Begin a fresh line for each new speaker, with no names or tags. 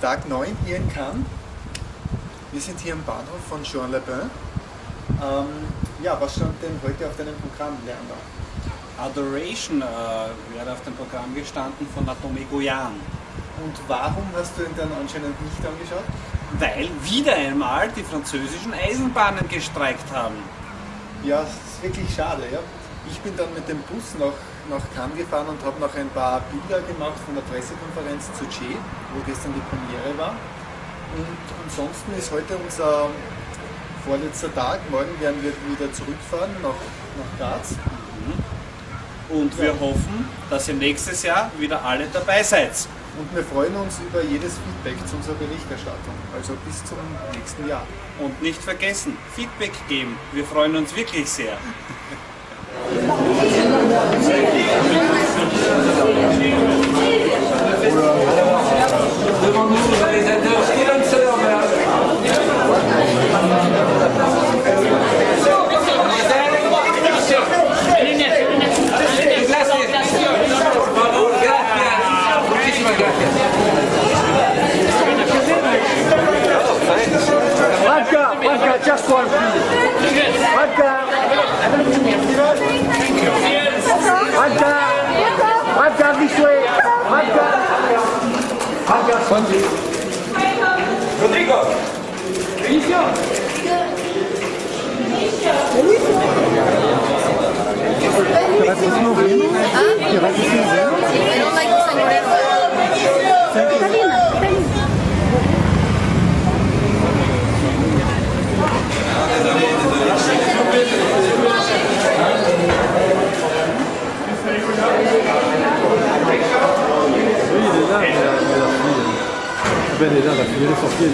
Tag 9 hier in Cannes. Wir sind hier am Bahnhof von Jean Lebin. Ähm, ja, was stand denn heute auf deinem Programm, Leander?
Adoration äh, wäre auf dem Programm gestanden von Atome Goyan.
Und warum hast du ihn dann anscheinend nicht angeschaut?
Weil wieder einmal die französischen Eisenbahnen gestreikt haben.
Ja, das ist wirklich schade. Ja. Ich bin dann mit dem Bus nach, nach Cannes gefahren und habe noch ein paar Bilder gemacht von der Pressekonferenz zu Che, wo gestern die Premiere war. Und ansonsten ist heute unser vorletzter Tag. Morgen werden wir wieder zurückfahren nach, nach Graz.
Und wir hoffen, dass ihr nächstes Jahr wieder alle dabei seid.
Und wir freuen uns über jedes Feedback zu unserer Berichterstattung. Also bis zum nächsten Jahr.
Und nicht vergessen, Feedback geben. Wir freuen uns wirklich sehr.
감사합니다. Santi.
Rodrigo.
Inicio. Inicio. Inicio. Inicio. Inicio. Ben est là, la elle est sortie,